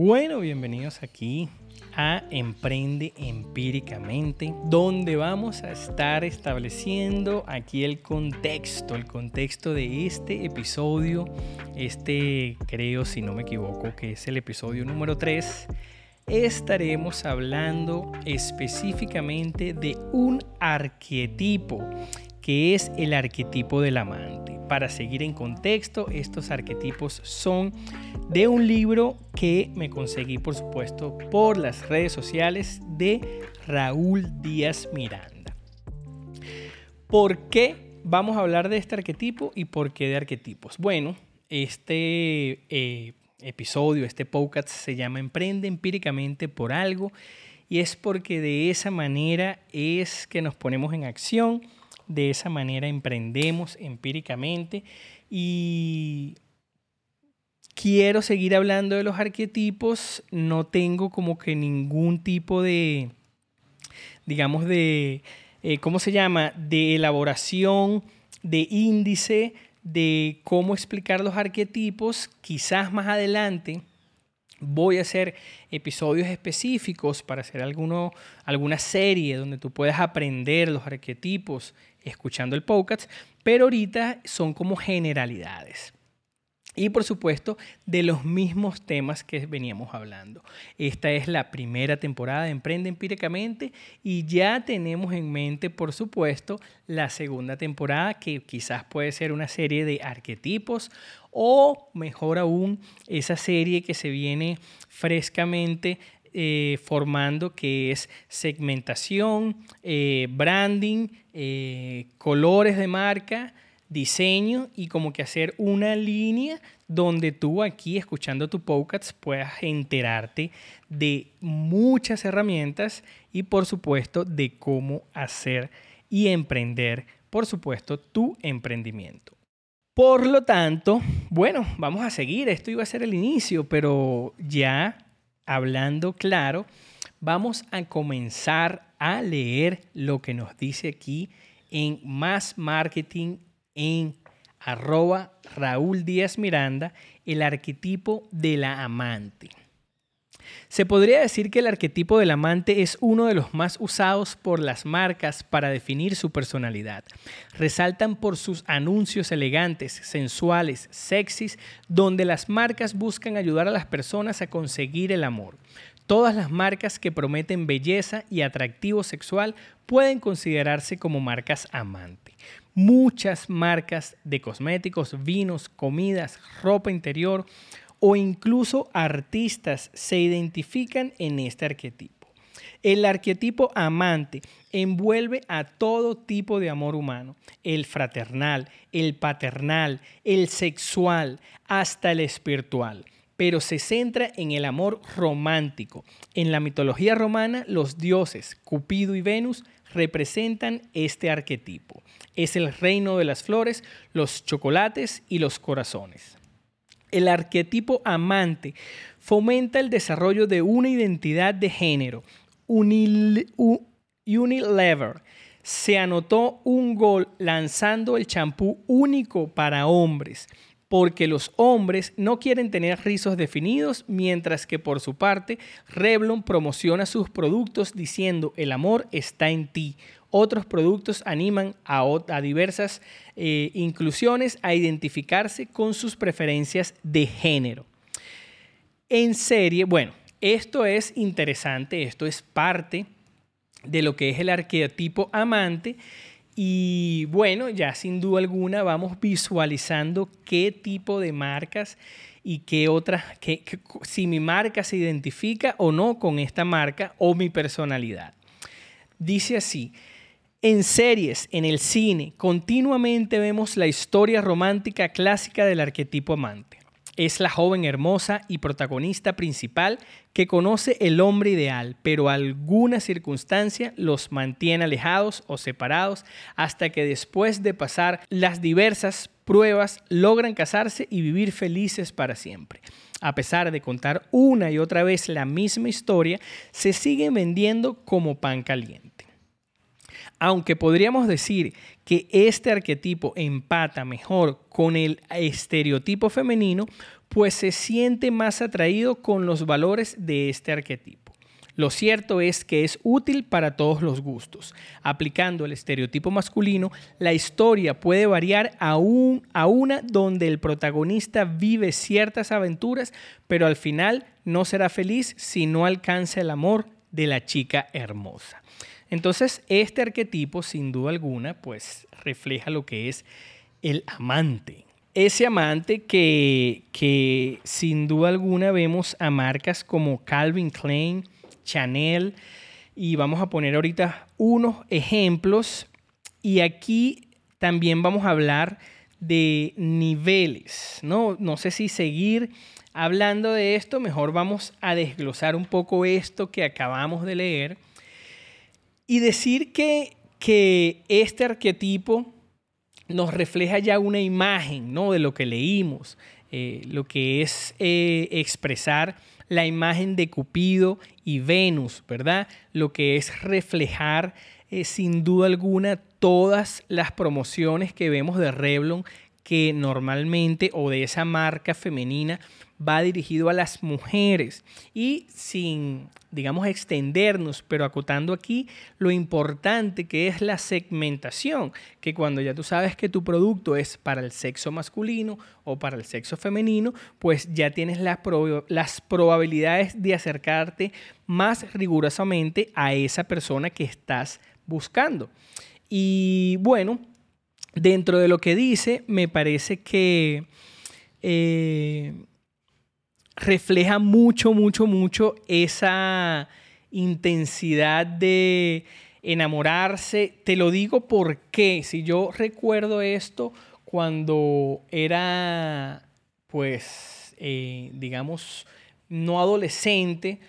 Bueno, bienvenidos aquí a Emprende Empíricamente, donde vamos a estar estableciendo aquí el contexto, el contexto de este episodio, este creo, si no me equivoco, que es el episodio número 3. Estaremos hablando específicamente de un arquetipo, que es el arquetipo del amante. Para seguir en contexto, estos arquetipos son de un libro que me conseguí, por supuesto, por las redes sociales de Raúl Díaz Miranda. ¿Por qué vamos a hablar de este arquetipo y por qué de arquetipos? Bueno, este eh, episodio, este podcast se llama Emprende empíricamente por algo y es porque de esa manera es que nos ponemos en acción de esa manera emprendemos empíricamente y quiero seguir hablando de los arquetipos. No tengo como que ningún tipo de, digamos, de, eh, ¿cómo se llama? De elaboración, de índice, de cómo explicar los arquetipos. Quizás más adelante voy a hacer episodios específicos para hacer alguno, alguna serie donde tú puedas aprender los arquetipos escuchando el podcast, pero ahorita son como generalidades. Y por supuesto, de los mismos temas que veníamos hablando. Esta es la primera temporada de Emprende Empíricamente y ya tenemos en mente, por supuesto, la segunda temporada que quizás puede ser una serie de arquetipos o mejor aún, esa serie que se viene frescamente eh, formando que es segmentación, eh, branding, eh, colores de marca, diseño y como que hacer una línea donde tú aquí escuchando tu podcast puedas enterarte de muchas herramientas y por supuesto de cómo hacer y emprender, por supuesto, tu emprendimiento. Por lo tanto, bueno, vamos a seguir. Esto iba a ser el inicio, pero ya hablando claro, vamos a comenzar a leer lo que nos dice aquí en Más Marketing en arroba Raúl Díaz Miranda, el arquetipo de la amante. Se podría decir que el arquetipo del amante es uno de los más usados por las marcas para definir su personalidad. Resaltan por sus anuncios elegantes, sensuales, sexys, donde las marcas buscan ayudar a las personas a conseguir el amor. Todas las marcas que prometen belleza y atractivo sexual pueden considerarse como marcas amante. Muchas marcas de cosméticos, vinos, comidas, ropa interior o incluso artistas se identifican en este arquetipo. El arquetipo amante envuelve a todo tipo de amor humano, el fraternal, el paternal, el sexual, hasta el espiritual, pero se centra en el amor romántico. En la mitología romana, los dioses Cupido y Venus representan este arquetipo. Es el reino de las flores, los chocolates y los corazones. El arquetipo amante fomenta el desarrollo de una identidad de género. Unilever se anotó un gol lanzando el champú único para hombres, porque los hombres no quieren tener rizos definidos, mientras que por su parte Revlon promociona sus productos diciendo el amor está en ti. Otros productos animan a, diversas eh, inclusiones a identificarse con sus preferencias de género. En serie, bueno, esto es interesante, esto es parte de lo que es el arquetipo amante y bueno, ya sin duda alguna vamos visualizando qué tipo de marcas y qué otras, si mi marca se identifica o no con esta marca o mi personalidad. Dice así, en series, en el cine, continuamente vemos la historia romántica clásica del arquetipo amante. Es la joven hermosa y protagonista principal que conoce el hombre ideal, pero alguna circunstancia los mantiene alejados o separados hasta que después de pasar las diversas pruebas logran casarse y vivir felices para siempre. A pesar de contar una y otra vez la misma historia, se siguen vendiendo como pan caliente. Aunque podríamos decir que este arquetipo empata mejor con el estereotipo femenino, pues se siente más atraído con los valores de este arquetipo. Lo cierto es que es útil para todos los gustos. Aplicando el estereotipo masculino, la historia puede variar a, a una donde el protagonista vive ciertas aventuras, pero al final no será feliz si no alcanza el amor de la chica hermosa. Entonces, este arquetipo, sin duda alguna, pues refleja lo que es el amante. Ese amante que, que sin duda alguna vemos a marcas como Calvin Klein, Chanel. Y vamos a poner ahorita unos ejemplos. Y aquí también vamos a hablar de niveles. No, no sé si seguir hablando de esto, mejor vamos a desglosar un poco esto que acabamos de leer y decir que, que este arquetipo nos refleja ya una imagen ¿no? de lo que leímos, eh, lo que es eh, expresar la imagen de Cupido y Venus, ¿verdad? Lo que es reflejar eh, sin duda alguna todas las promociones que vemos de Revlon que normalmente o de esa marca femenina va dirigido a las mujeres y sin, digamos, extendernos, pero acotando aquí lo importante que es la segmentación, que cuando ya tú sabes que tu producto es para el sexo masculino o para el sexo femenino, pues ya tienes las, probabilidades de acercarte más rigurosamente a esa persona que estás buscando. Y bueno, dentro de lo que dice, me parece que... Eh, refleja mucho, mucho, mucho esa intensidad de enamorarse. Te lo digo porque si yo recuerdo esto cuando era, pues, eh, digamos, no adolescente,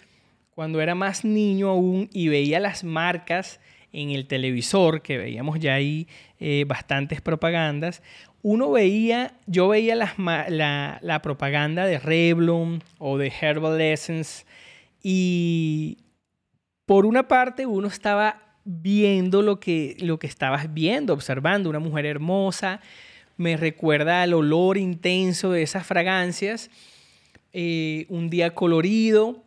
cuando era más niño aún y veía las marcas en el televisor, que veíamos ya ahí eh, bastantes propagandas, uno veía, yo veía la, propaganda de Revlon o de Herbal Essence y por una parte uno estaba viendo lo que, lo que estabas viendo, observando una mujer hermosa, me recuerda al olor intenso de esas fragancias, eh, un día colorido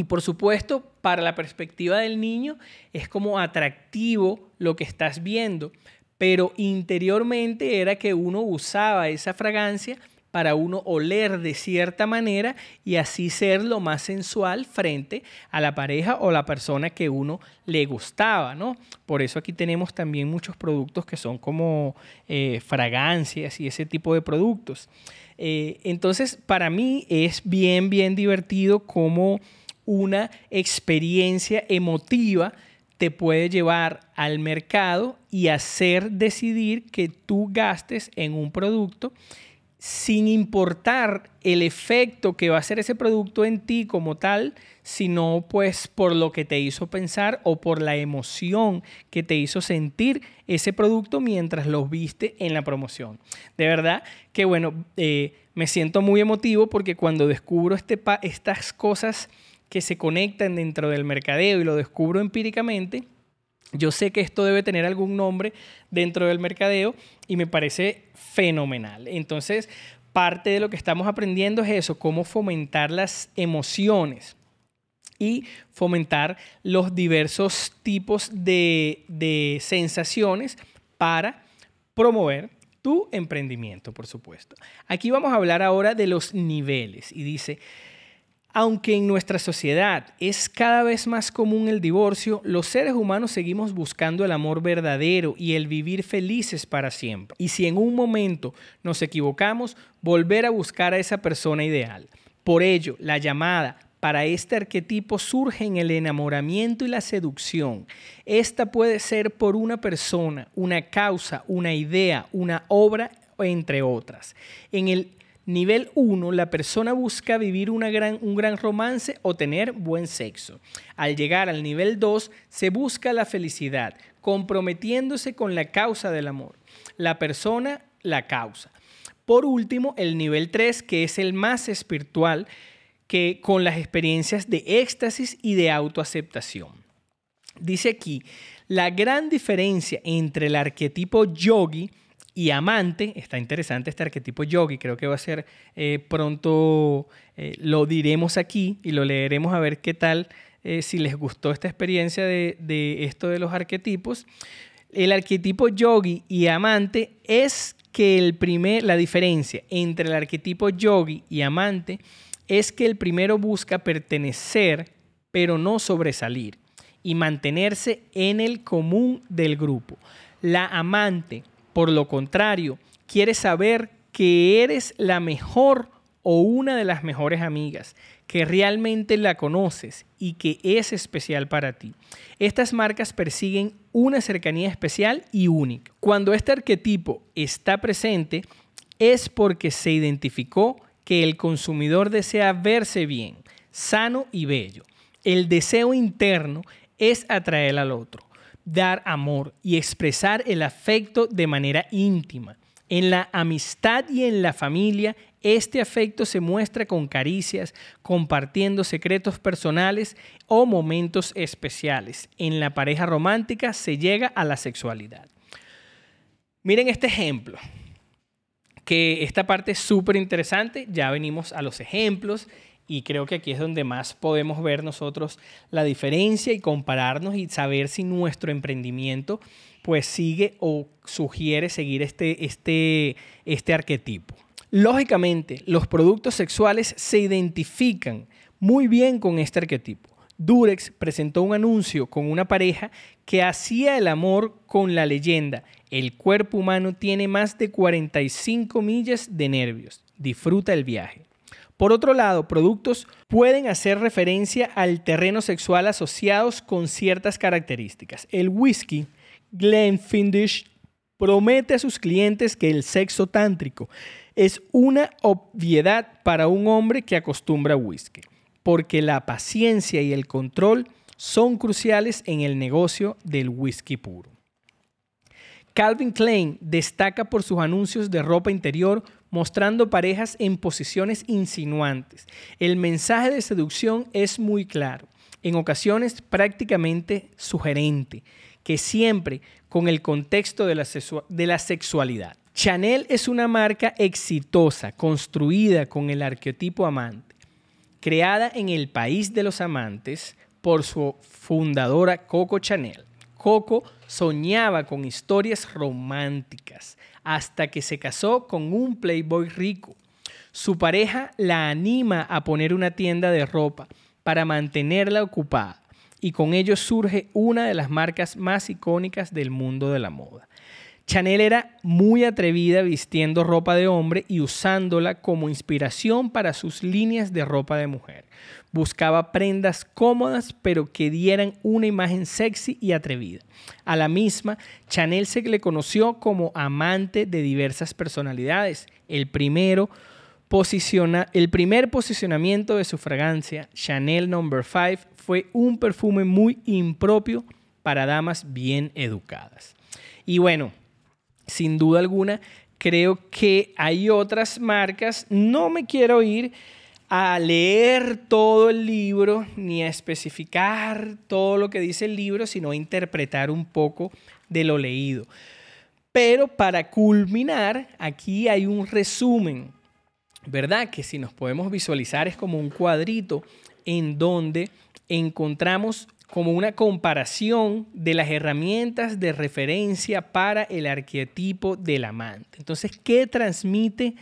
y por supuesto para la perspectiva del niño es como atractivo lo que estás viendo, pero interiormente era que uno usaba esa fragancia para uno oler de cierta manera y así ser lo más sensual frente a la pareja o la persona que uno le gustaba, ¿no? Por eso aquí tenemos también muchos productos que son como eh, fragancias y ese tipo de productos. Eh, entonces, para mí es bien, bien divertido como una experiencia emotiva te puede llevar al mercado y hacer decidir que tú gastes en un producto sin importar el efecto que va a hacer ese producto en ti como tal, sino pues por lo que te hizo pensar o por la emoción que te hizo sentir ese producto mientras lo viste en la promoción. De verdad que bueno, eh, me siento muy emotivo porque cuando descubro este estas cosas que se conectan dentro del mercadeo y lo descubro empíricamente, yo sé que esto debe tener algún nombre dentro del mercadeo y me parece fenomenal. Entonces, parte de lo que estamos aprendiendo es eso, cómo fomentar las emociones y fomentar los diversos tipos de, de sensaciones para promover tu emprendimiento, por supuesto. Aquí vamos a hablar ahora de los niveles y dice, aunque en nuestra sociedad es cada vez más común el divorcio, los seres humanos seguimos buscando el amor verdadero y el vivir felices para siempre. Y si en un momento nos equivocamos, volver a buscar a esa persona ideal. Por ello, la llamada para este arquetipo surge en el enamoramiento y la seducción. Esta puede ser por una persona, una causa, una idea, una obra, entre otras. En el Nivel 1, la persona busca vivir un gran romance o tener buen sexo. Al llegar al nivel 2, se busca la felicidad, comprometiéndose con la causa del amor. La persona, la causa. Por último, el nivel 3, que es el más espiritual, que con las experiencias de éxtasis y de autoaceptación. Dice aquí, la gran diferencia entre el arquetipo yogi y amante, está interesante este arquetipo yogi, creo que va a ser eh, pronto, eh, lo diremos aquí y lo leeremos a ver qué tal, eh, si les gustó esta experiencia de, de esto de los arquetipos. El arquetipo yogi y amante es que el primer, la diferencia entre el arquetipo yogi y amante es que el primero busca pertenecer, pero no sobresalir, y mantenerse en el común del grupo. La amante, por lo contrario, quiere saber que eres la mejor o una de las mejores amigas, que realmente la conoces y que es especial para ti. Estas marcas persiguen una cercanía especial y única. Cuando este arquetipo está presente es porque se identificó que el consumidor desea verse bien, sano y bello. El deseo interno es atraer al otro, dar amor y expresar el afecto de manera íntima. En la amistad y en la familia, este afecto se muestra con caricias, compartiendo secretos personales o momentos especiales. En la pareja romántica se llega a la sexualidad. Miren este ejemplo, que esta parte es súper interesante. Ya venimos a los ejemplos y creo que aquí es donde más podemos ver nosotros la diferencia y compararnos y saber si nuestro emprendimiento pues sigue o sugiere seguir este, este, este arquetipo. Lógicamente, los productos sexuales se identifican muy bien con este arquetipo. Durex presentó un anuncio con una pareja que hacía el amor con la leyenda. El cuerpo humano tiene más de 45 millas de nervios. Disfruta el viaje. Por otro lado, productos pueden hacer referencia al terreno sexual asociados con ciertas características. El whisky Glenfiddich promete a sus clientes que el sexo tántrico es una obviedad para un hombre que acostumbra whisky, porque la paciencia y el control son cruciales en el negocio del whisky puro. Calvin Klein destaca por sus anuncios de ropa interior mostrando parejas en posiciones insinuantes. El mensaje de seducción es muy claro, en ocasiones prácticamente sugerente que siempre con el contexto de la, sexualidad. Chanel es una marca exitosa, construida con el arquetipo amante, creada en el país de los amantes por su fundadora Coco Chanel. Coco soñaba con historias románticas hasta que se casó con un playboy rico. Su pareja la anima a poner una tienda de ropa para mantenerla ocupada y con ello surge una de las marcas más icónicas del mundo de la moda. Chanel era muy atrevida vistiendo ropa de hombre y usándola como inspiración para sus líneas de ropa de mujer. Buscaba prendas cómodas pero que dieran una imagen sexy y atrevida. A la misma, Chanel se le conoció como amante de diversas personalidades. El primero posiciona, el primer posicionamiento de su fragancia, Chanel No. 5, fue un perfume muy impropio para damas bien educadas. Y bueno, sin duda alguna, creo que hay otras marcas. No me quiero ir a leer todo el libro ni a especificar todo lo que dice el libro, sino a interpretar un poco de lo leído. Pero para culminar, aquí hay un resumen ¿verdad? Que si nos podemos visualizar es como un cuadrito en donde encontramos como una comparación de las herramientas de referencia para el arquetipo del amante. Entonces, ¿qué transmite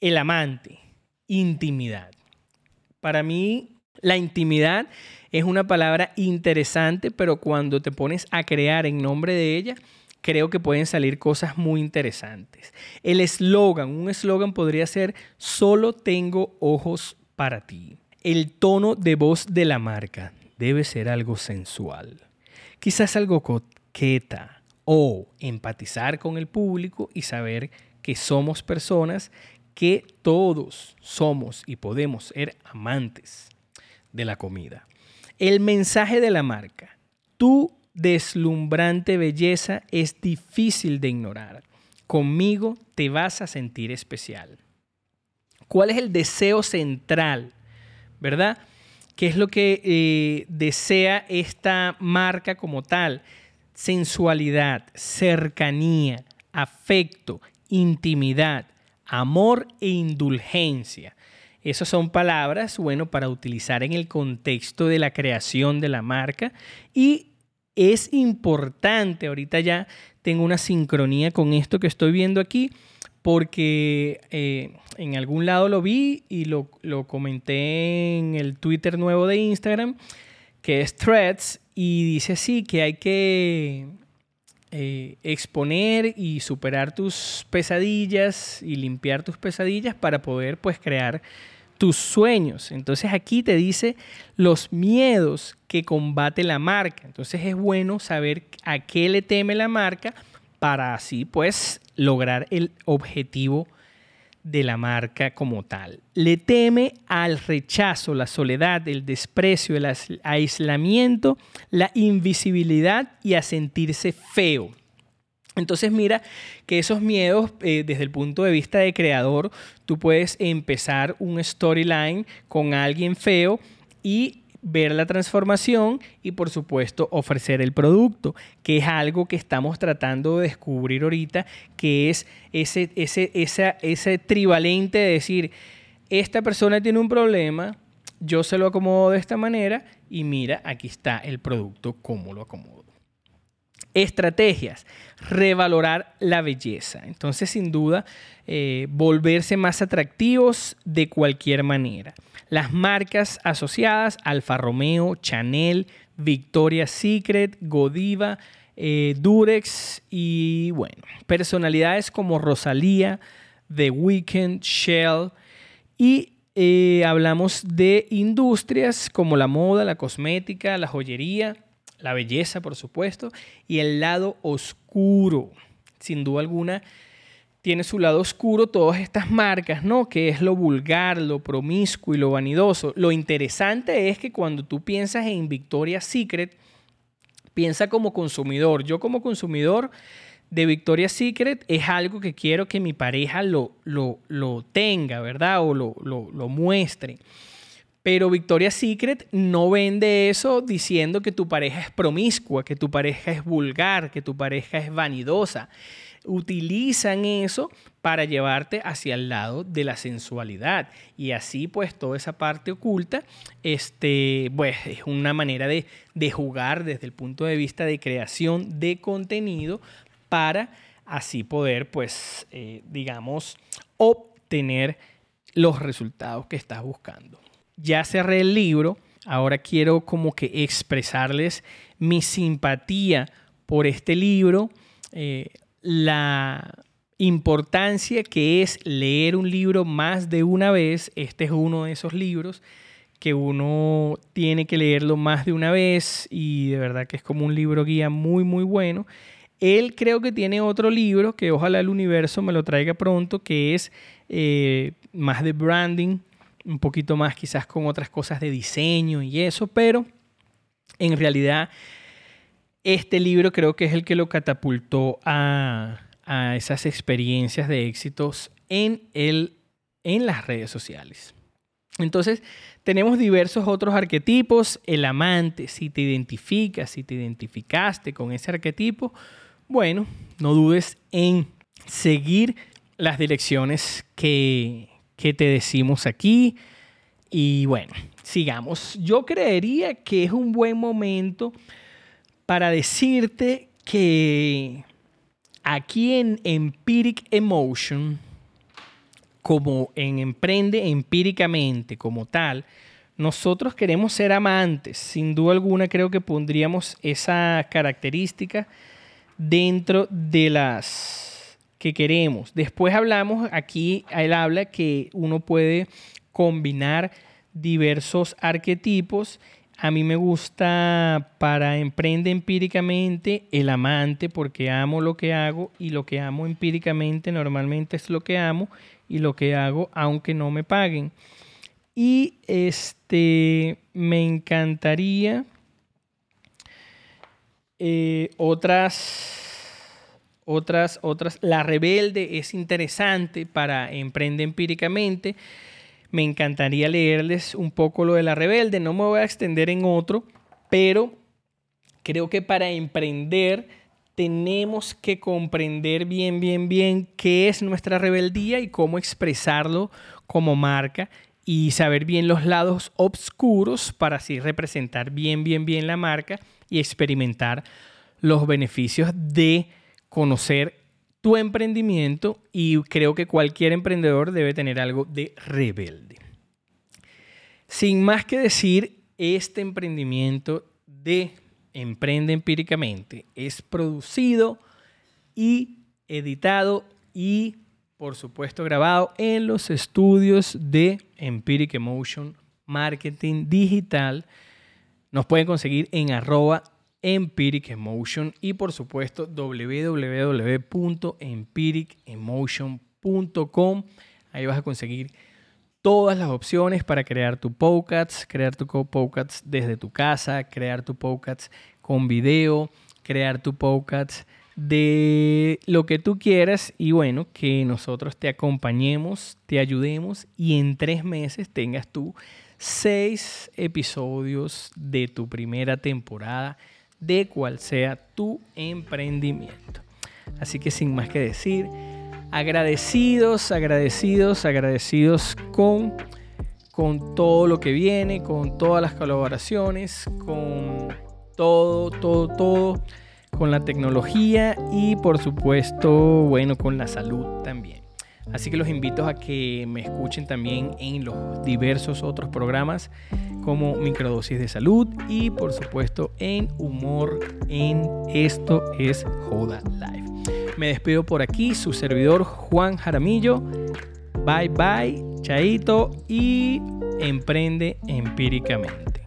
el amante? Intimidad. Para mí, la intimidad es una palabra interesante, pero cuando te pones a crear en nombre de ella, creo que pueden salir cosas muy interesantes. El eslogan, un eslogan podría ser, solo tengo ojos para ti. El tono de voz de la marca debe ser algo sensual, quizás algo coqueta o empatizar con el público y saber que somos personas que todos somos y podemos ser amantes de la comida. El mensaje de la marca. Tú deslumbrante belleza es difícil de ignorar. Conmigo te vas a sentir especial. ¿Cuál es el deseo central? ¿Verdad? ¿Qué es lo que eh, desea esta marca como tal? Sensualidad, cercanía, afecto, intimidad, amor e indulgencia. Esas son palabras, bueno, para utilizar en el contexto de la creación de la marca y es importante, ahorita ya tengo una sincronía con esto que estoy viendo aquí, porque eh, en algún lado lo vi y lo, comenté en el Twitter nuevo de Instagram, que es Threads, y dice así que hay que eh, exponer y superar tus pesadillas y limpiar tus pesadillas para poder pues crear tus sueños. Entonces aquí te dice los miedos que combate la marca. Entonces es bueno saber a qué le teme la marca para así pues lograr el objetivo de la marca como tal. Le teme al rechazo, la soledad, el desprecio, el aislamiento, la invisibilidad y a sentirse feo. Entonces mira que esos miedos eh, desde el punto de vista de creador, tú puedes empezar un storyline con alguien feo y ver la transformación y por supuesto ofrecer el producto, que es algo que estamos tratando de descubrir ahorita, que es ese, ese, ese trivalente de decir, esta persona tiene un problema, yo se lo acomodo de esta manera y mira, aquí está el producto, cómo lo acomodo. Estrategias, revalorar la belleza. Entonces, sin duda, eh, volverse más atractivos de cualquier manera. Las marcas asociadas, Alfa Romeo, Chanel, Victoria's Secret, Godiva, eh, Durex y, bueno, personalidades como Rosalía, The Weeknd, Shell y eh, hablamos de industrias como la moda, la cosmética, la joyería, la belleza, por supuesto, y el lado oscuro. Sin duda alguna, tiene su lado oscuro todas estas marcas, ¿no? Que es lo vulgar, lo promiscuo y lo vanidoso. Lo interesante es que cuando tú piensas en Victoria's Secret, piensa como consumidor. Yo como consumidor de Victoria's Secret es algo que quiero que mi pareja lo, lo, lo tenga, ¿verdad? O lo, lo muestre. Pero Victoria's Secret no vende eso diciendo que tu pareja es promiscua, que tu pareja es vulgar, que tu pareja es vanidosa. Utilizan eso para llevarte hacia el lado de la sensualidad. Y así, pues, toda esa parte oculta, este, pues, es una manera de, jugar desde el punto de vista de creación de contenido para así poder, pues, eh, digamos, obtener los resultados que estás buscando ya cerré el libro, ahora quiero como que expresarles mi simpatía por este libro, eh, la importancia que es leer un libro más de una vez. Este es uno de esos libros que uno tiene que leerlo más de una vez y de verdad que es como un libro guía muy muy bueno. Él creo que tiene otro libro que ojalá el universo me lo traiga pronto, que es eh, más de branding, un poquito más quizás con otras cosas de diseño y eso, pero en realidad este libro creo que es el que lo catapultó a, esas experiencias de éxitos en, el, en las redes sociales. Entonces, tenemos diversos otros arquetipos. El amante, si te identificas, si te identificaste con ese arquetipo, bueno, no dudes en seguir las direcciones que, que te decimos aquí. Y bueno, sigamos. Yo creería que es un buen momento para decirte que aquí en Empiric Emotion, como en Emprende Empíricamente como tal, nosotros queremos ser amantes. Sin duda alguna creo que pondríamos esa característica dentro de las que queremos. Después hablamos, aquí él habla que uno puede combinar diversos arquetipos. A mí me gusta para emprende empíricamente el amante porque amo lo que hago y lo que amo empíricamente normalmente es lo que amo y lo que hago aunque no me paguen. Y este me encantaría eh, otras otras, otras. La rebelde es interesante para Emprende Empíricamente. me encantaría leerles un poco lo de la rebelde. No me voy a extender en otro, pero creo que para emprender tenemos que comprender bien, bien, bien qué es nuestra rebeldía y cómo expresarlo como marca y saber bien los lados oscuros para así representar bien, bien, bien la marca y experimentar los beneficios de conocer tu emprendimiento y creo que cualquier emprendedor debe tener algo de rebelde. Sin más que decir, este emprendimiento de Emprende Empíricamente es producido y editado y por supuesto grabado en los estudios de Empiric Emotion Marketing Digital. Nos pueden conseguir en arroba Empiric Emotion y por supuesto www.empiricemotion.com. Ahí vas a conseguir todas las opciones para crear tu podcast, crear tu podcast desde tu casa, crear tu podcast con video, crear tu podcast de lo que tú quieras y bueno, que nosotros te acompañemos, te ayudemos y en tres meses tengas tú seis episodios de tu primera temporada de cual sea tu emprendimiento. Así que sin más que decir, agradecidos, agradecidos, agradecidos con, con todo lo que viene, con todas las colaboraciones, con todo, todo, todo, con la tecnología y por supuesto, bueno, con la salud también. Así que los invito a que me escuchen también en los diversos otros programas como Microdosis de Salud y por supuesto en Humor en Esto es Joda Live. Me despido por aquí, su servidor Juan Jaramillo. Bye bye, chaito y emprende empíricamente.